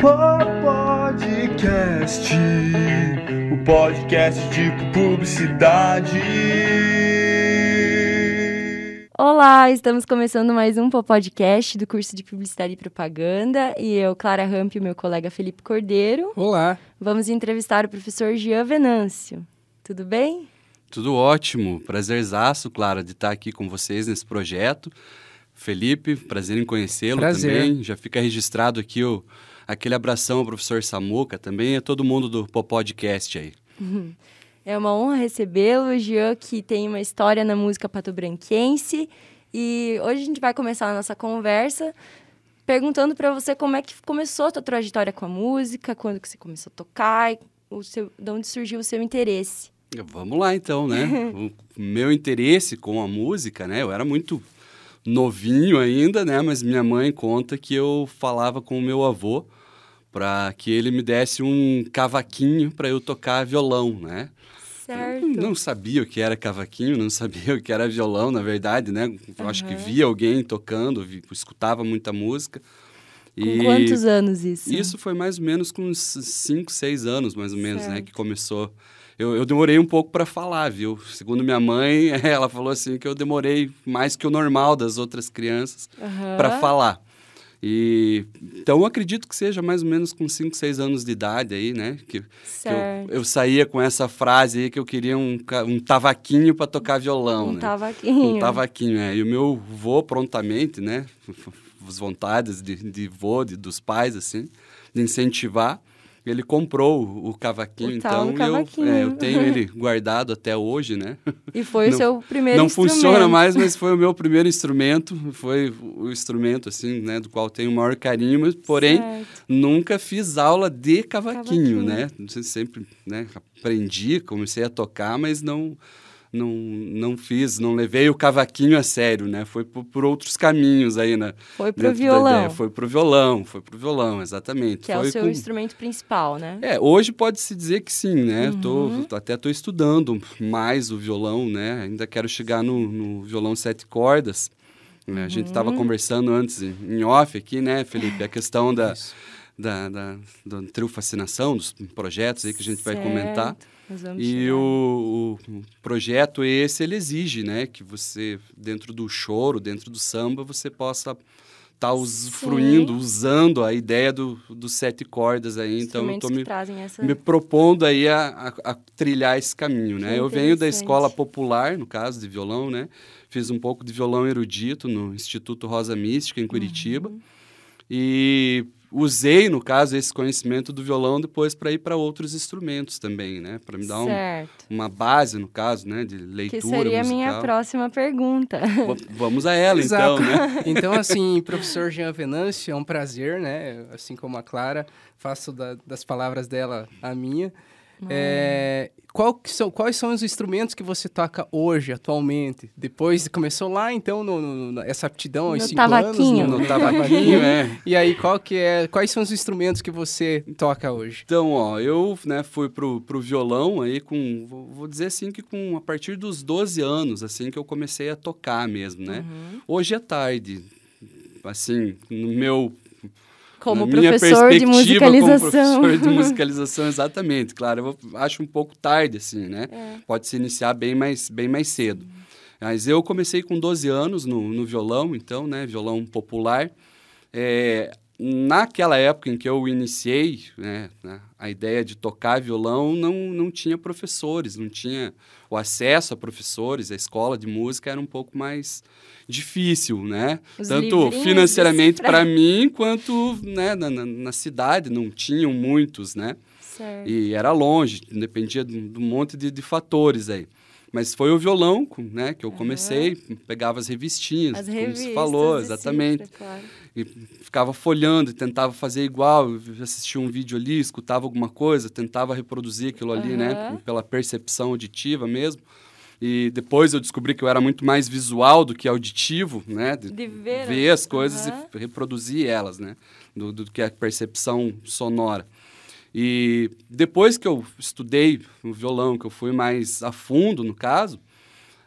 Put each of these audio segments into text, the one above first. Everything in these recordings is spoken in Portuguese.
Podcast, o podcast de publicidade. Olá, estamos começando mais um podcast do curso de Publicidade e Propaganda e eu, Clara Ramp e o meu colega Felipe Cordeiro. Olá. Vamos entrevistar o professor Jean Venâncio. Tudo bem? Tudo ótimo. Prazerzaço, Clara, de estar aqui com vocês nesse projeto. Felipe, prazer em conhecê-lo também. Já fica registrado aqui o, aquele abração ao professor Samuca, também a todo mundo do podcast aí. É uma honra recebê-lo, Jean, que tem uma história na música patobranquense. E hoje a gente vai começar a nossa conversa perguntando para você como é que começou a tua trajetória com a música, quando que você começou a tocar, o seu, de onde surgiu o seu interesse. Vamos lá então, né? o meu interesse com a música, né? Eu era muito novinho ainda, né? Mas minha mãe conta que eu falava com o meu avô para que ele me desse um cavaquinho para eu tocar violão, né? Certo. Eu não sabia o que era cavaquinho, não sabia o que era violão, na verdade, né? Eu uhum. acho que via alguém tocando, vi, escutava muita música. Com e quantos anos isso? Isso foi mais ou menos com uns 5, 6 anos, mais ou menos, certo. né? Que começou. Eu, eu demorei um pouco para falar, viu? Segundo minha mãe, ela falou assim que eu demorei mais que o normal das outras crianças uhum. para falar. E então eu acredito que seja mais ou menos com 5, 6 anos de idade aí, né? Que, que eu, eu, saía com essa frase aí que eu queria um, um tavaquinho para tocar violão. Um né? tavaquinho. Um tavaquinho, é. E o meu vô prontamente, né? As vontades de, de vô, de, dos pais, assim, de incentivar ele comprou o cavaquinho, o então cavaquinho. Eu, é, eu tenho ele guardado até hoje, né? E foi não, o seu primeiro não instrumento. Não funciona mais, mas foi o meu primeiro instrumento, foi o instrumento, assim, né, do qual tenho o maior carinho, mas, porém, certo. nunca fiz aula de cavaquinho, cavaquinho. né? Sempre, né, aprendi, comecei a tocar, mas não não, não fiz, não levei o cavaquinho a sério, né? Foi por, por outros caminhos aí, né? Foi pro violão. Foi pro violão, foi pro violão, exatamente. Que foi é o seu com... instrumento principal, né? É, hoje pode-se dizer que sim, né? Uhum. Tô, até estou estudando mais o violão, né? Ainda quero chegar no, no violão sete cordas. Né? A gente estava uhum. conversando antes em off aqui, né, Felipe? A questão da, da, da, da trio fascinação, dos projetos aí que a gente certo. vai comentar. E o, o, projeto esse, ele exige, né, que você, dentro do choro, dentro do samba, você possa estar tá usufruindo, Sim. usando a ideia do, dos sete cordas aí. Então, eu estou me, essa... me propondo aí a, a, a trilhar esse caminho, né? Eu venho da escola popular, no caso, de violão, né? Fiz um pouco de violão erudito no Instituto Rosa Mística, em Curitiba. Uhum. E usei, no caso, esse conhecimento do violão depois para ir para outros instrumentos também, né? Para me dar um, uma base, no caso, né? De leitura Que seria musical. a minha próxima pergunta. V vamos a ela, então, né? então, assim, professor Jean Venâncio, é um prazer, né? Assim como a Clara, faço da, das palavras dela a minha. É, qual são, quais são os instrumentos que você toca hoje, atualmente? Depois começou lá, então, no, no, essa aptidão aos no cinco anos? No, no tavaquinho, é. E aí, qual que é, quais são os instrumentos que você toca hoje? Então, ó, eu né, fui pro, pro violão aí com, vou, vou dizer assim, que com a partir dos 12 anos, assim, que eu comecei a tocar mesmo, né? Uhum. Hoje é tarde, assim, no meu como professor de musicalização. Como professor de musicalização, exatamente. Claro, eu acho um pouco tarde, assim, né? É. Pode se iniciar bem mais, bem mais cedo. Uhum. Mas eu comecei com 12 anos no, no violão, então, né? Violão popular. É, naquela época em que eu iniciei né, né, a ideia de tocar violão, não, não tinha professores, não tinha o acesso a professores, a escola de música era um pouco mais difícil, né? Os Tanto financeiramente para mim, quanto né, na, na, na, cidade, não tinham muitos, né? Certo. E era longe, dependia de, de um monte de, de fatores aí. Mas foi o violão, né, que eu comecei, uhum. pegava as revistinhas, as como você falou, exatamente. Cifra, claro. E ficava folhando e tentava fazer igual, assistia um vídeo ali, escutava alguma coisa, tentava reproduzir aquilo ali, uhum. né, pela percepção auditiva mesmo. E depois eu descobri que eu era muito mais visual do que auditivo, né? De, de ver, ver, as coisas uhum. e reproduzir elas, né? Do, do que a percepção sonora. E depois que eu estudei o violão, que eu fui mais a fundo no caso,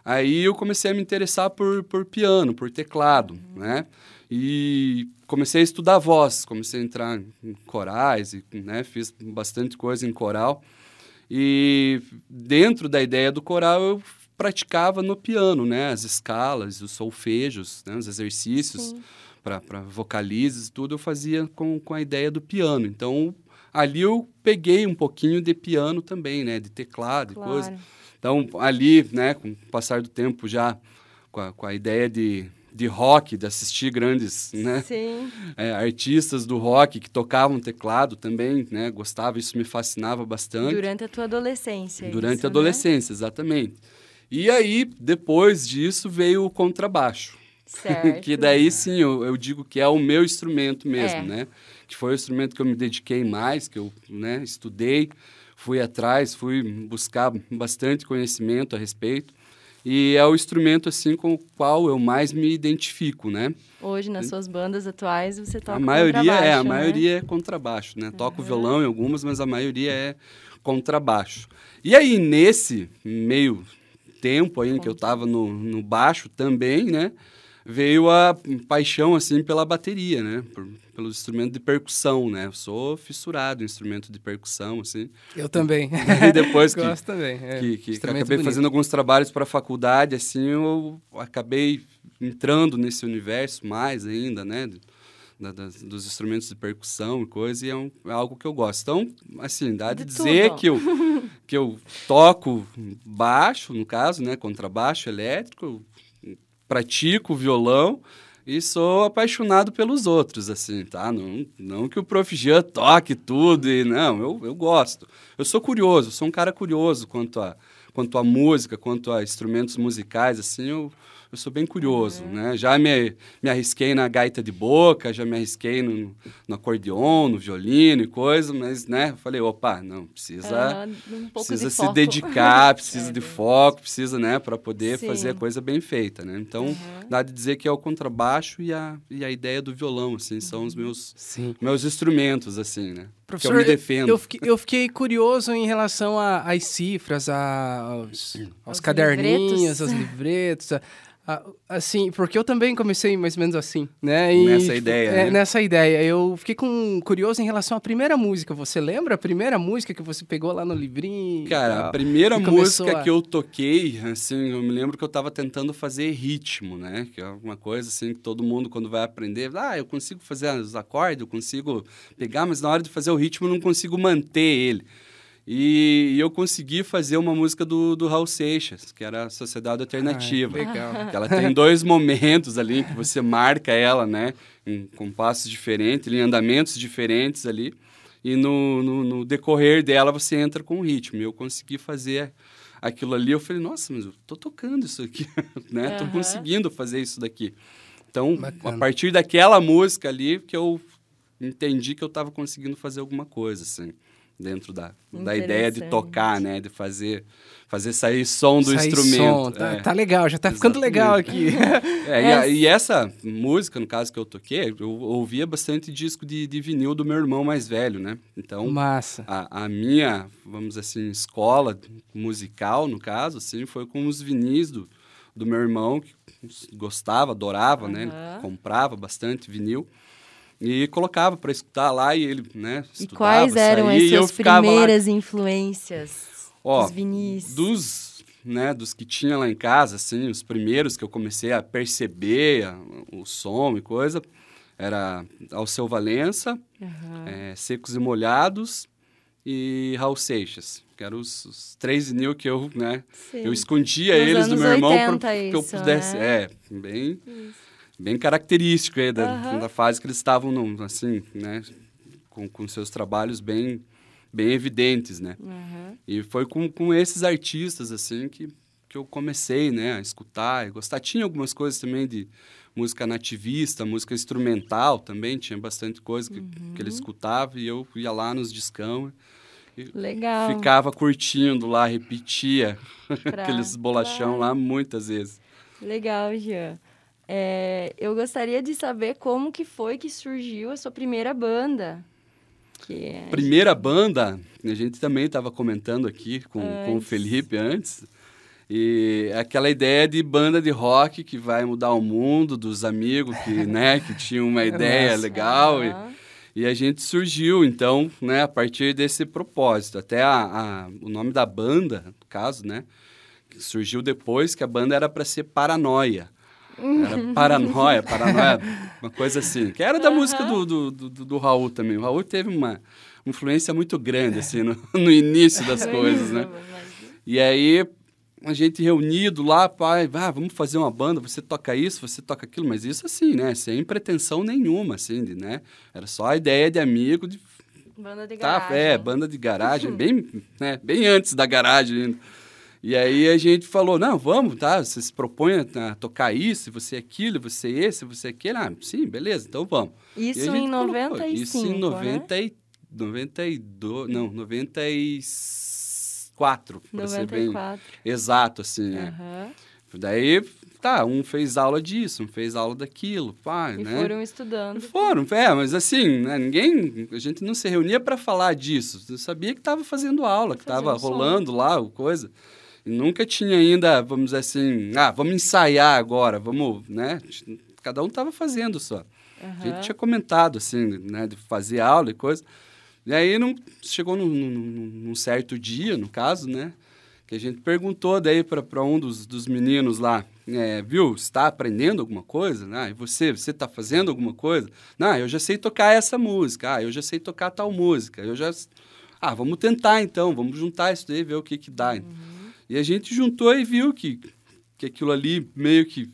aí eu comecei a me interessar por, por piano, por teclado, uhum. né? E comecei a estudar voz, comecei a entrar em corais, e, né, fiz bastante coisa em coral. E dentro da ideia do coral, eu praticava no piano, né, as escalas, os solfejos, né, os exercícios para vocalizes e tudo, eu fazia com, com a ideia do piano. Então, ali eu peguei um pouquinho de piano também, né, de teclado Claro. e coisa. Então, ali, né, com o passar do tempo já, com a, com a ideia de, de rock, de assistir grandes, né, é, artistas do rock que tocavam teclado também, né, gostava, isso me fascinava bastante. Durante a tua adolescência. Durante isso, a né? adolescência, exatamente. E aí, depois disso, veio o contrabaixo. Certo. que daí sim, eu, eu digo que é o meu instrumento mesmo, É. né? Que foi o instrumento que eu me dediquei mais, que eu né, estudei, fui atrás, fui buscar bastante conhecimento a respeito. E é o instrumento, assim, com o qual eu mais me identifico, né? Hoje, nas suas bandas atuais, você toca a maioria é, a né? maioria é contrabaixo, né? Toco violão em algumas, mas a maioria é contrabaixo. E aí, nesse meio tempo aí em que eu estava no, no baixo também, né? Veio a paixão, assim, pela bateria, né? Por, pelo instrumento de percussão, né? Eu sou fissurado em instrumento de percussão, assim. Eu também. E depois que, Gosto também. É, que, que- acabei bonito. fazendo alguns trabalhos para a faculdade, assim, eu acabei entrando nesse universo mais ainda, né? da- das- dos instrumentos de percussão e coisa, e é, um- é algo que eu gosto. Então, assim, dá de, De dizer tudo. que eu, que eu toco baixo, no caso, né? Contrabaixo elétrico, pratico violão e sou apaixonado pelos outros, assim, tá? Não, não que o Prof. Jean toque tudo, e não, eu, eu gosto. Eu sou curioso, sou um cara curioso quanto a, quanto a música, quanto a instrumentos musicais, assim, eu, eu sou bem curioso, né? Já me, me arrisquei na gaita de boca, já me arrisquei no, no acordeon, no violino e coisa, mas, né, eu falei, opa, não, precisa Ah, um pouco precisa de se foco. dedicar, precisa É, de foco, precisa, né, para poder Sim. fazer a coisa bem feita, né? Então, dá de dizer que é o contrabaixo e a, e a ideia do violão, assim, são Uhum. os meus Sim. meus instrumentos, assim, né? Professor, que eu me defendo. Eu, fiquei, eu fiquei curioso em relação às cifras, a- aos, aos Aos caderninhos, livretos. aos livretos. a- a- assim, porque eu também comecei mais ou menos assim, né? E, Nessa ideia, é, né? Nessa ideia. Eu fiquei com, curioso em relação à primeira música. Você lembra a primeira música que você pegou lá no livrinho? Cara, a primeira música a- que eu toquei, assim, eu me lembro que eu tava tentando fazer ritmo, né? Que é uma coisa, assim, que todo mundo, quando vai aprender, ah, eu consigo fazer os acordes, eu consigo pegar, mas na hora de fazer o ritmo eu não consigo manter ele. E, e eu consegui fazer uma música do, do Raul Seixas, que era a Sociedade Alternativa. Ah, legal. Que ela tem dois momentos ali em que você marca ela, né? Em compassos diferentes, em andamentos diferentes ali. E no, no, no decorrer dela você entra com o ritmo. E eu consegui fazer aquilo ali. Eu falei, nossa, mas eu tô tocando isso aqui, né? Tô Aham. conseguindo fazer isso daqui. Então, Bacana. a partir daquela música ali que eu entendi que eu estava conseguindo fazer alguma coisa, assim. Dentro da, da ideia de tocar, né? De fazer, fazer sair som do Sair instrumento. som, tá, é. tá legal, já tá ficando legal aqui. É, e, a- e essa música, no caso que eu toquei, eu ouvia bastante disco de, de vinil do meu irmão mais velho, né? Então, Massa. a, a minha, vamos assim, escola musical, no caso, assim, foi com os vinis do, do meu irmão, que gostava, adorava, né? Ele comprava bastante vinil. E colocava para escutar lá e ele, né, E quais eram saía, as suas ficava lá primeiras influências? Ó, Os vinis. dos, né, dos que tinha lá em casa, assim, os primeiros que eu comecei a perceber a- o som e coisa, era Alceu Valença, Aham. eh, Secos e Molhados e Raul Seixas, que eram os, os três vinil que eu, né, Sim. eu escondia Nos eles do meu irmão para 80 que eu isso, pudesse, né? é, bem, bem característico aí da, Aham. da fase que eles estavam, num, assim, né, com, com seus trabalhos bem, bem evidentes, né. Aham. E foi com, com esses artistas, assim, que, que eu comecei, né, a escutar e gostar. Tinha algumas coisas também de música nativista, música instrumental também, tinha bastante coisa que, que ele escutava e eu ia lá nos discão Legal. ficava curtindo lá, repetia Pra- aqueles bolachão lá muitas vezes. Legal, Jean. É, eu gostaria de saber como que foi que surgiu a sua primeira banda. É... Primeira banda, a gente também estava comentando aqui com, com o. Felipe antes, E aquela ideia de banda de rock que vai mudar o mundo, dos amigos que, né, que tinham uma ideia Nossa. legal. E, Aham. e a gente surgiu, então, né, a partir desse propósito. Até a, a- o nome da banda, no caso, né, surgiu depois que a banda era para ser Paranoia. Era Paranoia, Paranoia, uma coisa assim. Que era da música do, do, do, do Raul também. O Raul teve uma influência muito grande, assim, no, no início das coisas, né? E aí, a gente reunido lá, pai, ah, vamos fazer uma banda, você toca isso, você toca aquilo, mas isso assim, né? Sem pretensão nenhuma, assim, de, né? Era só a ideia de amigo de Banda de Tá, garagem. é, banda de garagem, bem, né, bem antes da garagem ainda. E aí a gente falou, não, vamos, tá, você se propõe a tocar isso, você aquilo, você esse, você aquele. Ah, sim, beleza, então vamos. Isso em colocou, 95, Isso em né? 90 e, 92, não, 94, para ser bem 94. exato, assim, é. Aham. Daí, tá, um fez aula disso, um fez aula daquilo, pá, E né? foram estudando. Foram, é, mas assim, né, ninguém, a gente não se reunia para falar disso. Eu sabia que estava fazendo aula, que estava som. rolando lá, coisa. Nunca tinha ainda, vamos dizer assim, ah, vamos ensaiar agora, vamos, né? Cada um estava fazendo só. A Aham. gente tinha comentado, assim, né, de fazer aula e coisa. E aí não, chegou num, num- num certo dia, no caso, né? Que a gente perguntou daí para um dos, dos meninos lá, é, viu, está aprendendo alguma coisa? Ah, e você, você está fazendo alguma coisa? Não, eu já sei tocar essa música. Ah, eu já sei tocar tal música. Eu já... Ah, vamos tentar então, vamos juntar isso daí, ver o que que dá. E a gente juntou e viu que, que aquilo ali meio que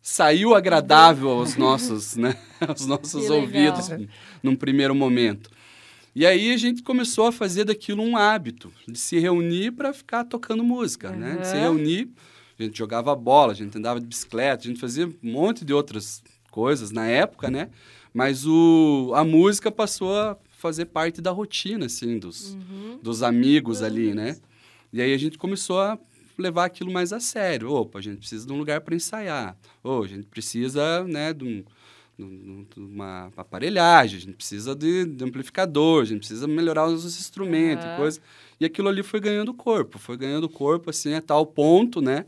saiu agradável aos nossos, né, aos nossos ouvidos num primeiro momento. E aí a gente começou a fazer daquilo um hábito, de se reunir para ficar tocando música, né? De se Uhum. reunir, a gente jogava bola, a gente andava de bicicleta, a gente fazia um monte de outras coisas na época, né? Mas o, a música passou a fazer parte da rotina, assim, dos, Uhum. dos amigos ali, né? E aí a gente começou a levar aquilo mais a sério. Opa, a gente precisa de um lugar para ensaiar. Ou a gente precisa, né, de, um, um- uma aparelhagem, a gente precisa de, de amplificador, a gente precisa melhorar os instrumentos, Aham. e coisa. E aquilo ali foi ganhando corpo, foi ganhando corpo, assim, a tal ponto, né,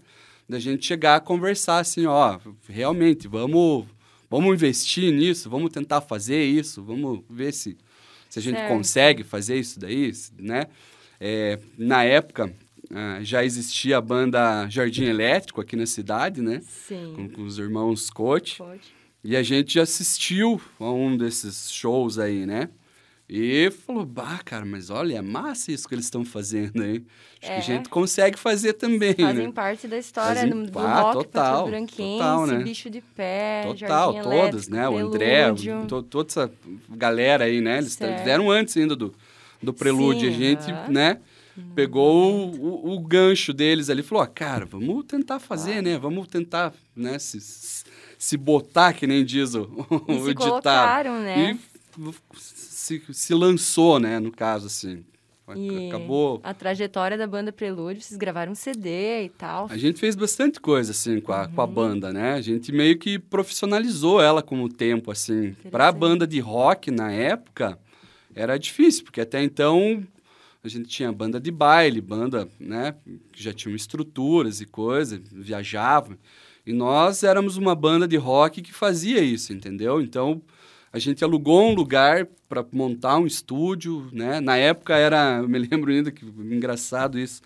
da gente chegar a conversar, assim, ó, realmente, vamos, vamos investir nisso, vamos tentar fazer isso, vamos ver se, se a gente Certo. consegue fazer isso daí, né? É, na época, ah, já existia a banda Jardim Elétrico aqui na cidade, né? Com, Sim. com os irmãos Coach. Pode. E a gente assistiu a um desses shows aí, né? E falou, bah, cara, mas olha, é massa isso que eles estão fazendo aí. Acho É. que a gente consegue fazer também, Fazem né? parte da história Fazem- do, do rock total, total, né? Bicho de Pé, Total, Jardim todas, Elétrico, né? O André, to- toda essa galera aí, né? Eles Certo. fizeram antes ainda do, do prelúdio. Sim, a gente, aham. né? Pegou o, o- o gancho deles ali e falou, ah, cara, vamos tentar fazer, né? Vamos tentar, né? Se, se botar, que nem diz o, o se ditado. né? E se, se lançou, né? No caso, assim. E Acabou... a trajetória da banda Prelúdio, vocês gravaram um CD e tal. A gente fez bastante coisa, assim, com a, com a Uhum. banda, né? A gente meio que profissionalizou ela com o tempo, assim. Pra banda de rock, na época, era difícil, porque até então a gente tinha banda de baile, banda, né? Que já tinham estruturas e coisa, viajava. E nós éramos uma banda de rock que fazia isso, entendeu? Então, a gente alugou um lugar para montar um estúdio, né? Na época era, eu me lembro ainda que engraçado isso.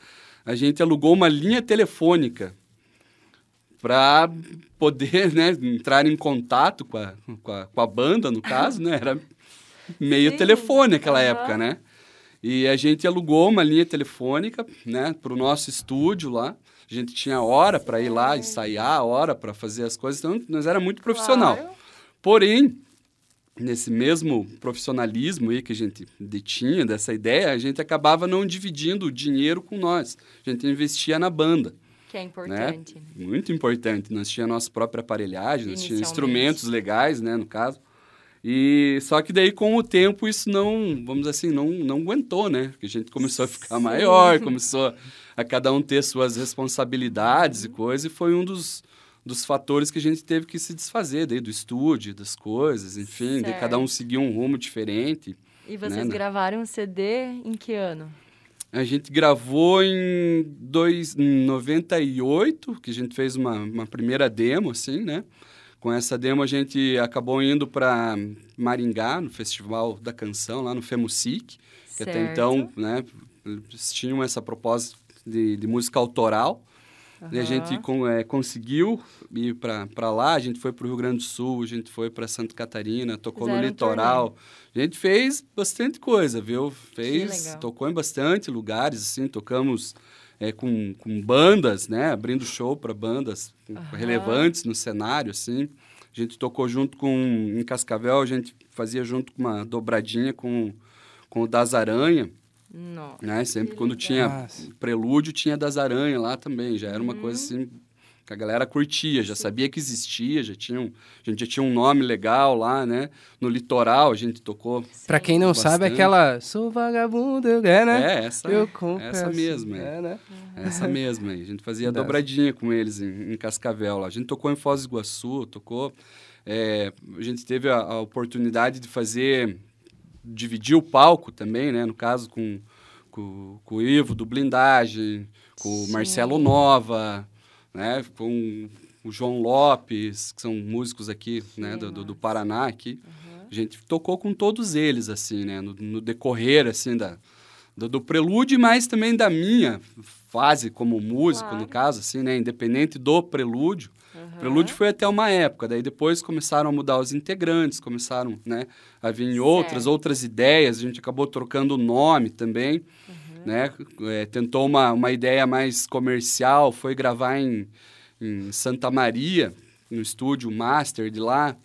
A gente alugou uma linha telefônica para poder, né, entrar em contato com a, com a, com a banda, no caso, né? Era meio Sim, telefone naquela aham. época, né? E a gente alugou uma linha telefônica, né, para o nosso estúdio lá. A gente tinha hora para ir lá ensaiar, hora para fazer as coisas. Então, nós era muito profissional. Claro. Porém, nesse mesmo profissionalismo aí que a gente detinha, dessa ideia, a gente acabava não dividindo o dinheiro com nós. A gente investia na banda. Que é importante. né? Muito importante. Nós tínhamos a nossa própria aparelhagem, nós tínhamos instrumentos legais, né, no caso. E só que daí com o tempo isso não, vamos assim, não, não aguentou, né? Porque a gente começou a ficar Sim. maior, começou a cada um ter suas responsabilidades e coisa, e foi um dos, dos fatores que a gente teve que se desfazer daí do estúdio, das coisas, enfim, de cada um seguir um rumo diferente. E vocês né? gravaram um CD em que ano? A gente gravou em, dois, em 98, que a gente fez uma, uma primeira demo, assim, né? Com essa demo a gente acabou indo para Maringá, no Festival da Canção, lá no FEMUSIC, que até então, né, eles tinham essa proposta de, de música autoral. Uhum. E a gente com, é, conseguiu ir para lá, a gente foi para o Rio Grande do Sul, a gente foi para Santa Catarina, tocou Fizeram no litoral. Um a gente fez bastante coisa, viu? Fez, tocou em bastante lugares, assim, tocamos é, com, com bandas, né? Abrindo show para bandas uhum. relevantes no cenário, assim. A gente tocou junto com, em Cascavel, a gente fazia junto com uma dobradinha com, com o Das Aranha. Nossa, né? Sempre quando tinha Nossa. prelúdio, tinha das aranhas lá também. Já era uma uhum. coisa assim que a galera curtia, já sabia que existia, já tinha um, a gente já tinha um nome legal lá, né? No litoral a gente tocou. Para quem não bastante. sabe, aquela sou vagabundo, é, né? É, essa, Eu essa mesma. É, né? Essa mesma aí. A gente fazia dobradinha com eles em, em, Cascavel lá. A gente tocou em Foz do Iguaçu, tocou. É, a gente teve a, a oportunidade de fazer dividir o palco também, né? No caso, com, com, com o Ivo do Blindagem, com Sim. o Marcelo Nova, né? Com o João Lopes, que são músicos aqui, Sim, né? Do, do, Paraná aqui. Uhum. A gente tocou com todos eles, assim, né? No, no decorrer, assim, da, do, do, prelúdio, mas também da minha fase como músico, claro. no caso, assim, né? Independente do prelúdio. Uhum. Prelúdio foi até uma época, daí depois começaram a mudar os integrantes, começaram né, a vir certo. outras, outras ideias, a gente acabou trocando o nome também, uhum. Né? É, tentou uma, uma ideia mais comercial, foi gravar em, em Santa Maria, no estúdio Master de lá.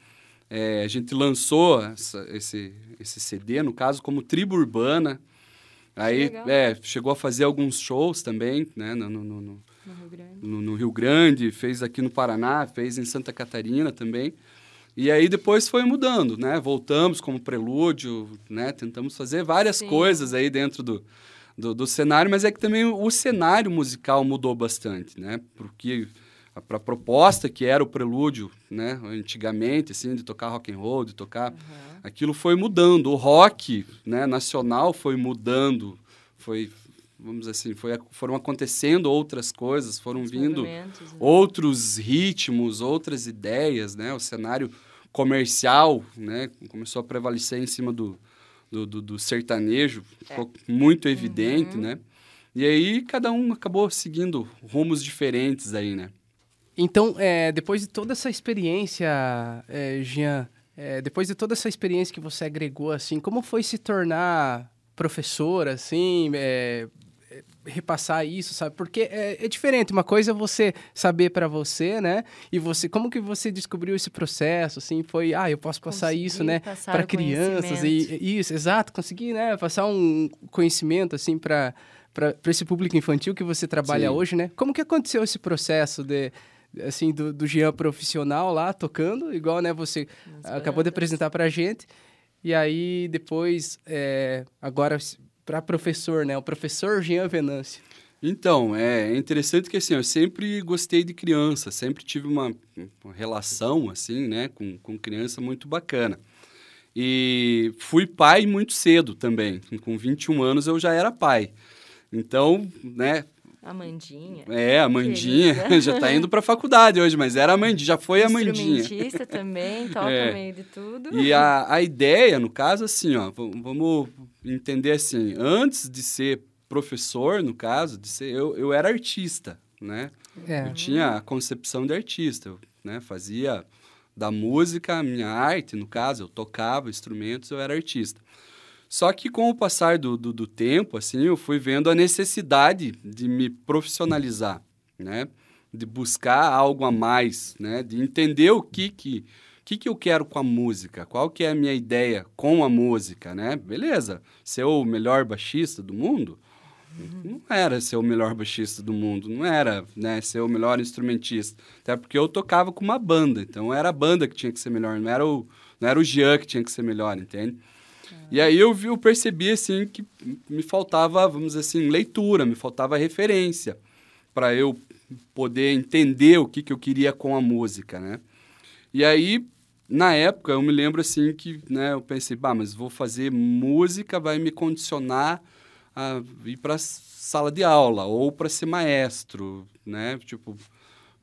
É, a gente lançou essa, esse, esse CD, no caso, como Tribo Urbana. Aí é, chegou a fazer alguns shows também, né? no, no, no no Rio no, Rio Grande, fez aqui no Paraná, fez em Santa Catarina também. E aí depois foi mudando, né? Voltamos como prelúdio, né? Tentamos fazer várias Sim. coisas aí dentro do, do, do, cenário, mas é que também o cenário musical mudou bastante, né? Porque para a proposta que era o prelúdio, né? Antigamente, assim, de tocar rock and roll, de tocar... Uhum. Aquilo foi mudando. O rock né, nacional foi mudando, foi vamos assim, foi, foram acontecendo outras coisas, foram Os vindo né? outros ritmos, outras ideias, né? O cenário comercial, né? Começou a prevalecer em cima do, do, do, do sertanejo, é. ficou muito evidente, uhum. né? E aí cada um acabou seguindo rumos diferentes aí, né? Então, é, depois de toda essa experiência, é, Jean, é, depois de toda essa experiência que você agregou, assim, como foi se tornar professor, assim, é, repassar isso, sabe? Porque é, é, diferente. Uma coisa é você saber para você, né? E você, como que você descobriu esse processo? Assim, foi, ah, eu posso passar Consegui isso, né? Para crianças e isso, exato. Conseguir, né? Passar um conhecimento assim para para esse público infantil que você trabalha Sim. hoje, né? Como que aconteceu esse processo de assim do, do Jean profissional lá tocando, igual, né? Você acabou de apresentar para a gente. E aí depois, é, agora para professor, né? O professor Jean Venâncio. Então, é interessante que assim, eu sempre gostei de criança, sempre tive uma, uma relação assim, né, com, com criança muito bacana. E fui pai muito cedo também. Com 21 anos eu já era pai. Então, né, Amandinha. É, a Amandinha já está indo para a faculdade hoje, mas era a Amandinha, já foi a Amandinha. Instrumentista também, toca é. meio de tudo. E a, a ideia, no caso, assim, ó, vamos entender assim, antes de ser professor, no caso, de ser, eu, eu era artista, né? É. Eu tinha a concepção de artista, eu né, fazia da música a minha arte, no caso, eu tocava instrumentos, eu era artista. Só que com o passar do, do, do, tempo, assim, eu fui vendo a necessidade de me profissionalizar, né? De buscar algo a mais, né? De entender o que que, que, que eu quero com a música, qual que é a minha ideia com a música, né? Beleza, ser o melhor baixista do mundo? Não era ser o melhor baixista do mundo, não era né, ser o melhor instrumentista. Até porque eu tocava com uma banda, então era a banda que tinha que ser melhor, não era o, não era o Jean que tinha que ser melhor, entende? E aí eu, vi, eu percebi assim que me faltava, vamos dizer assim, leitura, me faltava referência para eu poder entender o que, que eu queria com a música, né? E aí, na época, eu me lembro assim que, né, eu pensei, bah, mas vou fazer música, vai me condicionar a ir para sala de aula ou para ser maestro, né? Tipo,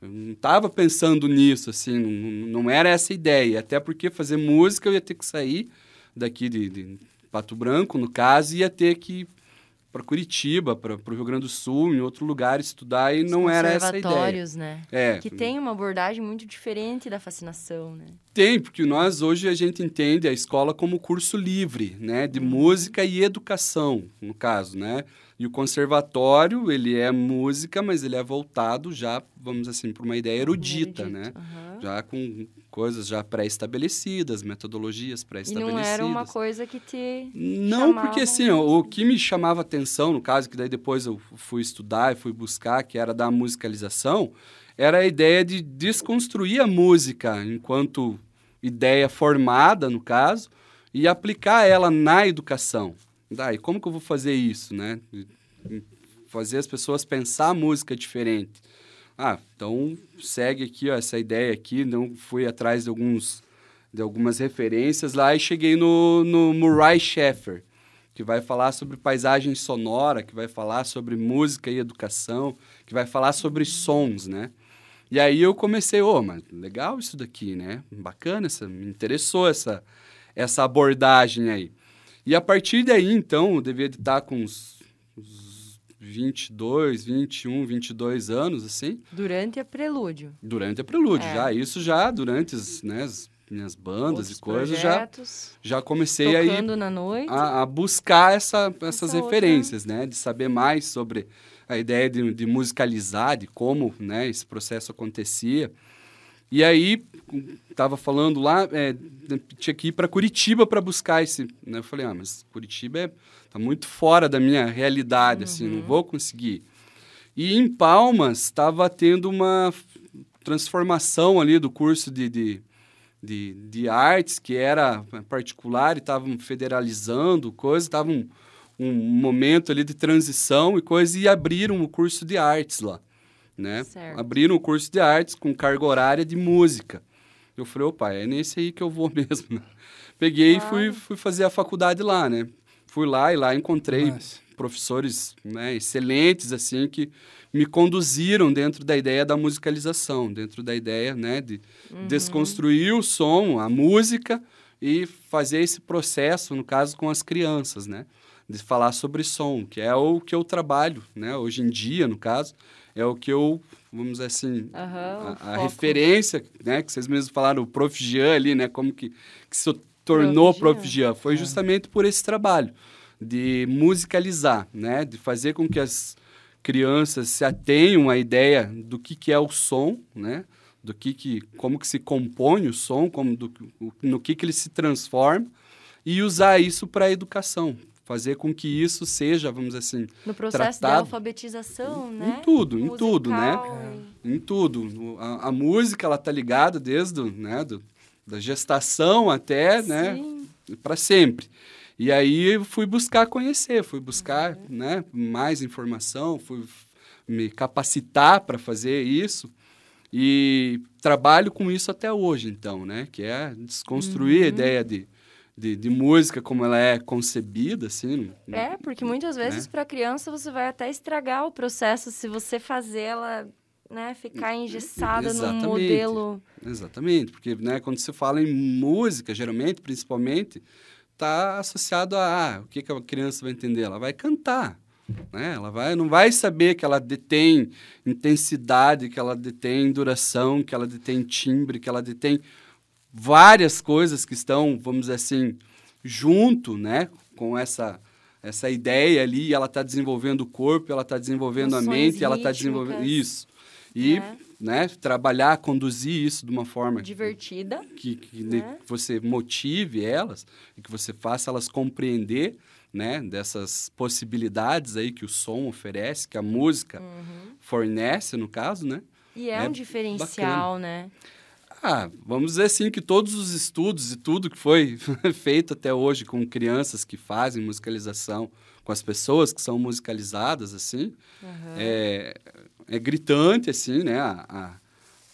eu não estava pensando nisso, assim, não, não era essa a ideia. Até porque fazer música eu ia ter que sair daqui de, de Pato Branco, no caso, e ia ter que para Curitiba, para o Rio Grande do Sul, em outro lugar estudar e não era essa a ideia. né? É. Que tem uma abordagem muito diferente da fascinação, né? Tem, porque nós hoje a gente entende a escola como curso livre, né, de uhum. música e educação, no caso, né? E o conservatório, ele é música, mas ele é voltado já, vamos assim, para uma ideia erudita, né? Uhum. Já com coisas já pré-estabelecidas, metodologias pré-estabelecidas. E não era uma coisa que te Não, porque assim, ó, o que me chamava atenção, no caso, que daí depois eu fui estudar e fui buscar, que era da musicalização, era a ideia de desconstruir a música enquanto ideia formada, no caso, e aplicar ela na educação. Daí, como que eu vou fazer isso, né? Fazer as pessoas pensar a música diferente. Ah, então segue aqui ó, essa ideia aqui. Não fui atrás de alguns de algumas referências lá e cheguei no, no Murray Schaeffer, que vai falar sobre paisagem sonora, que vai falar sobre música e educação, que vai falar sobre sons, né? E aí eu comecei, ô, oh, mas legal isso daqui, né? Bacana, essa, me interessou essa, essa abordagem aí. E a partir daí, então, eu devia estar com uns, uns 22, 21, 22 anos, assim. Durante a Prelúdio. Durante a Prelúdio, é. já. Isso já durante as, né, as minhas bandas Outros e coisas, já, já comecei aí a, a, buscar essa, essas essa referências, outra. né? De saber mais sobre a ideia de, de musicalizar, de como né, esse processo acontecia. E aí, estava falando lá, é, tinha que ir para Curitiba para buscar esse. Né? Eu falei, ah, mas Curitiba é Tá muito fora da minha realidade, uhum. assim, não uhum. vou conseguir. E em Palmas estava tendo uma transformação ali do curso de, de, de, de artes, que era particular, e estavam federalizando coisas, estava um, um momento ali de transição e coisa, e abriram o curso de artes lá. Né? Abriram o curso de artes com carga horária de música. Eu falei, opa, é nesse aí que eu vou mesmo. Né? Peguei claro. e fui, fui fazer a faculdade lá, né? fui lá e lá encontrei Nossa. professores né, excelentes, assim, que me conduziram dentro da ideia da musicalização, dentro da ideia né, de uhum. desconstruir o som, a música e fazer esse processo, no caso, com as crianças, né? De falar sobre som, que é o que eu trabalho, né? Hoje em dia, no caso, é o que eu, vamos dizer assim, uhum, a, a referência, né? Que vocês mesmos falaram, o Prof. Jean ali, né? Como que, que se tornou Prof. Jean. Foi é. justamente por esse trabalho de musicalizar, né? De fazer com que as crianças se atenham à ideia do que, que é o som, né? Do que, que como que se compõe o som, como do, no que, que ele se transforma e usar isso para a educação, fazer com que isso seja, vamos dizer assim, no processo tratado, de alfabetização, em, né? Em tudo, em tudo, né? É. Em tudo. A, a, música ela tá ligada desde do, né, do, da gestação até, né, Sim. né, para sempre. E aí eu fui buscar conhecer, fui buscar uhum. né, mais informação, fui me capacitar para fazer isso. E trabalho com isso até hoje, então, né? Que é desconstruir uhum. a ideia de, de, de, música como ela é concebida, assim. É, porque muitas vezes né? para criança você vai até estragar o processo se você fazer ela né, ficar engessada Exatamente. num modelo. Exatamente, porque né, quando se fala em música, geralmente, principalmente, está associado a ah, o que, que a criança vai entender? Ela vai cantar. Né? Ela vai, não vai saber que ela detém intensidade, que ela detém duração, que ela detém timbre, que ela detém várias coisas que estão, vamos dizer assim, junto né? com essa essa ideia ali, ela está desenvolvendo o corpo, ela está desenvolvendo Noções a mente, ela está desenvolvendo isso. E é. né, trabalhar, conduzir isso de uma forma divertida, que, que, né? você motive elas e que você faça elas compreender né, dessas possibilidades aí que o som oferece, que a música uhum. fornece, no caso, né? E é, é um diferencial, bacana. né? Ah, vamos dizer assim que todos os estudos e tudo que foi feito até hoje com crianças que fazem musicalização, com as pessoas que são musicalizadas, assim, uhum. é, é gritante, assim, né? A,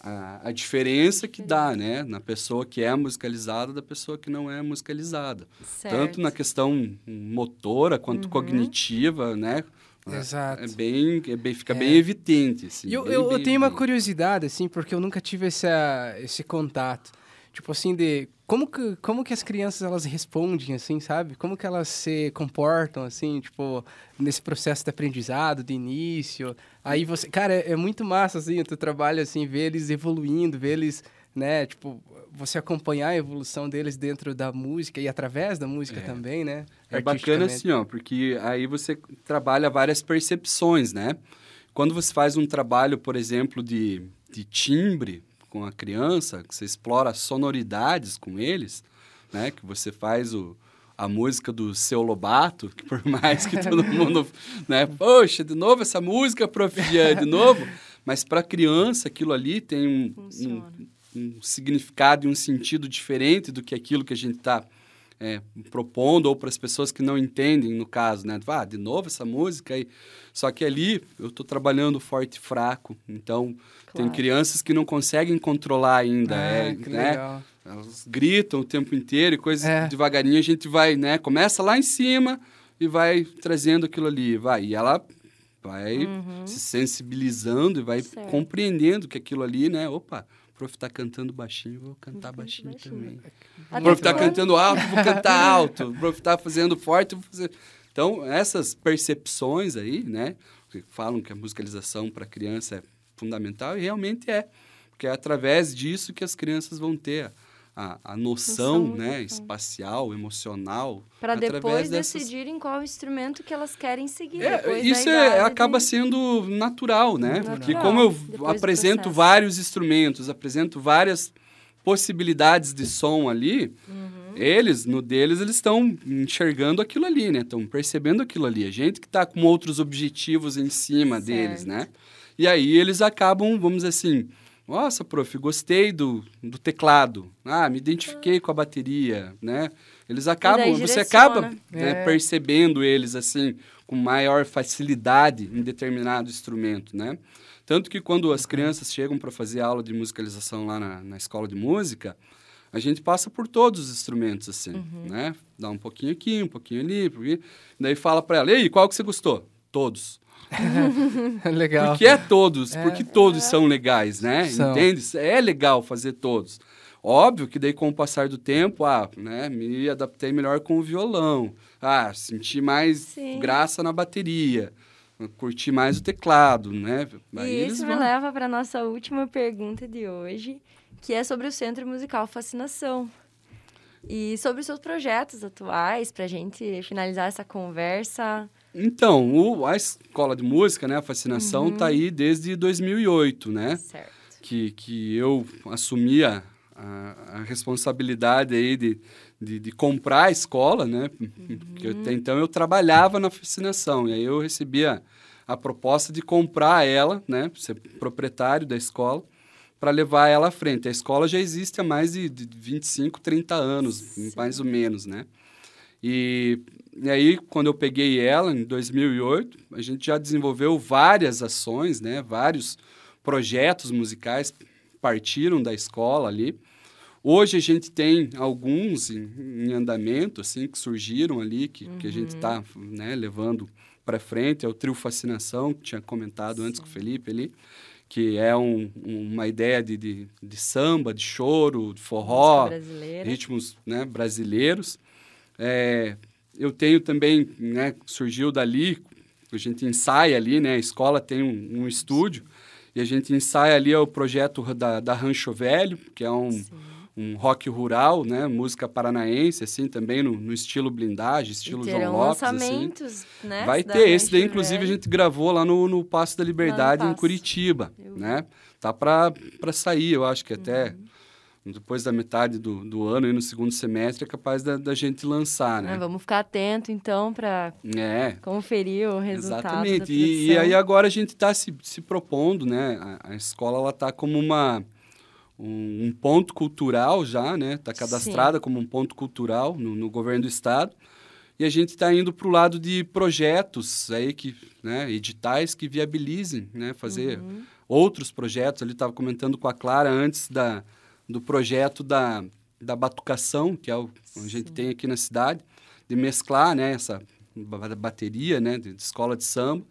a, a, diferença que dá, né? Na pessoa que é musicalizada da pessoa que não é musicalizada. Certo. Tanto na questão motora quanto Uhum. cognitiva, né? Exato. É bem, é bem, fica É. bem evidente. Assim, E eu, bem, eu, eu bem tenho uma evidente. curiosidade, assim, porque eu nunca tive essa, esse contato. Tipo assim, de como que, como que as crianças elas respondem, assim, sabe? Como que elas se comportam, assim, tipo, nesse processo de aprendizado, de início. Aí você, cara, é, é muito massa, assim, o teu trabalho, assim, ver eles evoluindo, ver eles, né, tipo, você acompanhar a evolução deles dentro da música e através da música É. também, né? É bacana assim, ó, porque aí você trabalha várias percepções, né? Quando você faz um trabalho, por exemplo, de, de timbre com a criança, que você explora sonoridades com eles, né? Que você faz o, a música do Seu Lobato, que por mais que todo mundo, né? Poxa, de novo essa música, prof. Jean, de novo. Mas para a criança, aquilo ali tem um, um, um significado e um sentido diferente do que aquilo que a gente está é, propondo ou para as pessoas que não entendem, no caso, né? Ah, de novo essa música aí. Só que ali eu estou trabalhando forte e fraco, então tem Claro. crianças que não conseguem controlar ainda, Ah, é, que né? legal. Elas gritam o tempo inteiro e coisas É. devagarinho a gente vai, né? Começa lá em cima e vai trazendo aquilo ali, vai. E ela vai se sensibilizando e vai Certo. compreendendo que aquilo ali, né? Opa, prof tá cantando baixinho, vou cantar baixinho, baixinho. também. O Até prof tá quando- cantando alto, vou cantar alto. O prof tá fazendo forte, vou fazer... Então, essas percepções aí, né? Que falam que a musicalização para criança é fundamental e realmente é. Porque é através disso que as crianças vão ter a, a noção, Noção né? espacial, emocional. Para através depois dessas- decidirem qual instrumento que elas querem seguir. É, isso é- acaba de- sendo natural, né? Natural, Porque como eu depois apresento vários instrumentos, apresento várias possibilidades de som ali, Uhum. eles, no deles, eles estão enxergando aquilo ali, né? Estão percebendo aquilo ali. A gente que está com outros objetivos em cima deles, Certo. né? E aí eles acabam, vamos dizer assim, nossa, prof, gostei do, do teclado. Ah, me identifiquei com a bateria, né? Eles acabam, você acaba né, É. percebendo eles assim com maior facilidade em determinado instrumento, né? Tanto que quando as crianças chegam para fazer aula de musicalização lá na, na escola de música, a gente passa por todos os instrumentos assim, Uhum. né? Dá um pouquinho aqui, um pouquinho ali, um pouquinho... daí fala para ela, e aí, qual que você gostou? Todos. Legal. Porque é todos, É. porque todos são legais, né? São. Entende? É legal fazer todos. Óbvio que daí com o passar do tempo, ah, né, me adaptei melhor com o violão. Ah, senti mais Sim. graça na bateria. Curti mais o teclado, né? Aí E isso me vão- leva para nossa última pergunta de hoje, que é sobre o Centro Musical Fascinação. E sobre os seus projetos atuais, para a gente finalizar essa conversa. Então, o- a escola de música, né, a fascinação, Uhum. tá aí desde 2008, né? Certo. que, que eu assumia a, a responsabilidade aí de, de, de comprar a escola, né? Porque eu- até então eu trabalhava na fascinação, e aí eu recebia a proposta de comprar ela, né? Ser proprietário da escola, para levar ela à frente. A escola já existe há mais de, de 25, 30 anos, mais ou menos, né? E, e aí, quando eu peguei ela, em 2008, a gente já desenvolveu várias ações, né? Vários projetos musicais partiram da escola ali. Hoje a gente tem alguns em, em andamento, assim, que surgiram ali, que, que a gente está né, levando para frente. É o Trio Fascinação, que tinha comentado antes com o Felipe ali, que é um- uma ideia de, de, de samba, de choro, de forró, ritmos né, brasileiros. É, eu tenho também, né, surgiu dali, a gente ensaia ali, né, a escola tem um, um estúdio, e a gente ensaia ali o projeto da, da Rancho Velho, que é um, um rock rural, né, música paranaense, assim, também no, no estilo blindagem, estilo João Lopes, assim. né? Vai ter, esse daí inclusive a Velho. gente gravou lá no, no Passo da Liberdade, em. Curitiba, Eu né? Tá para sair, eu acho que até Uhum. Depois da metade do, do ano e no segundo semestre é capaz da, da gente lançar, Ah, né? vamos ficar atento, então, para É, conferir o resultado exatamente. E, e aí agora a gente está se, se propondo, né? A, a escola ela tá como uma um, um ponto cultural já, né? Está cadastrada como um ponto cultural no, no governo do estado. E a gente está indo para o lado de projetos aí que, né, editais que viabilizem, né, fazer Uhum. outros projetos. Ele estava comentando com a Clara antes da, do projeto da, da batucação, que é o que a gente tem aqui na cidade, de mesclar né, essa bateria né, de, de escola de samba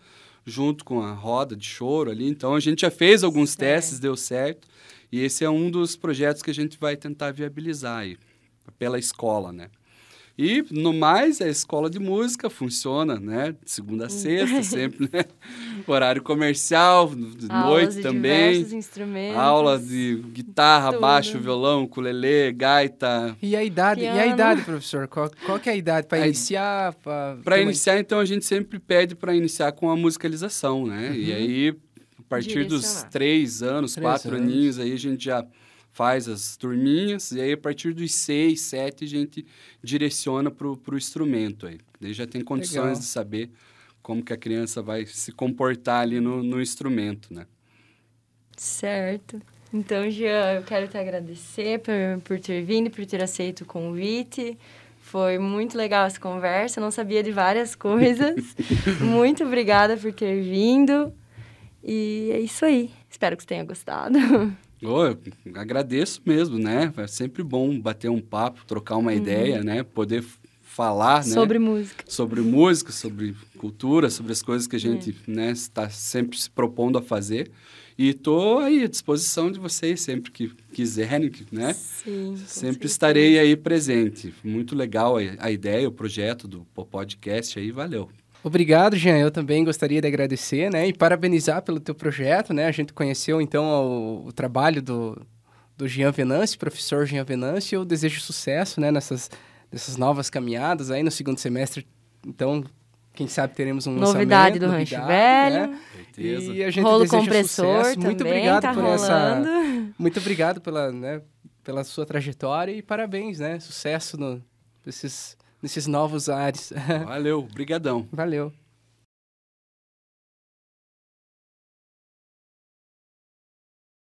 junto com a roda de choro ali. Então a gente já fez alguns certo. testes, deu certo. E esse é um dos projetos que a gente vai tentar viabilizar aí, pela escola, né? E, no mais, a escola de música funciona, né? De segunda a hum. sexta, sempre, né? Horário comercial, de Aulas noite de também. instrumentos. Aula de guitarra, tudo. baixo, violão, ukulele, gaita. E a idade, Piano. e a idade, professor? Qual, qual que é a idade para iniciar? Para iniciar, uma... então, a gente sempre pede para iniciar com a musicalização, né? Uhum. E aí, a partir dos três anos, três quatro anos. aninhos, aí a gente já faz as turminhas, e aí a partir dos seis, sete, a gente direciona para o instrumento aí. Daí já tem condições Legal. de saber como que a criança vai se comportar ali no, no instrumento, né? Certo. Então, Jean, eu quero te agradecer por, por ter vindo, por ter aceito o convite. Foi muito legal essa conversa, eu não sabia de várias coisas. muito obrigada por ter vindo. E é isso aí. Espero que você tenha gostado. Oh, eu agradeço mesmo, né? É sempre bom bater um papo, trocar uma uhum. ideia, né? Poder falar, sobre né? música. Sobre música, sobre cultura, sobre as coisas que a gente, é. né, está sempre se propondo a fazer. E estou aí à disposição de vocês sempre que quiserem, né? Sim, sempre estarei aí presente. Muito legal a, a ideia, o projeto do podcast aí, valeu. Obrigado, Jean. Eu também gostaria de agradecer, né? E parabenizar pelo teu projeto, né? A gente conheceu, então, o, o trabalho do, do Jean Venâncio, professor Jean Venâncio, e eu desejo sucesso, né? Nessas, nessas novas caminhadas aí no segundo semestre. Então, quem sabe teremos um novidade do novidade, Rancho Velho. Né? Certeza. E a gente Rolo deseja compressor sucesso. Também, muito obrigado tá por rolando. essa. Muito obrigado pela, né, pela sua trajetória e parabéns, né? Sucesso no, nesses nesses novos ares. Valeu, brigadão. Valeu.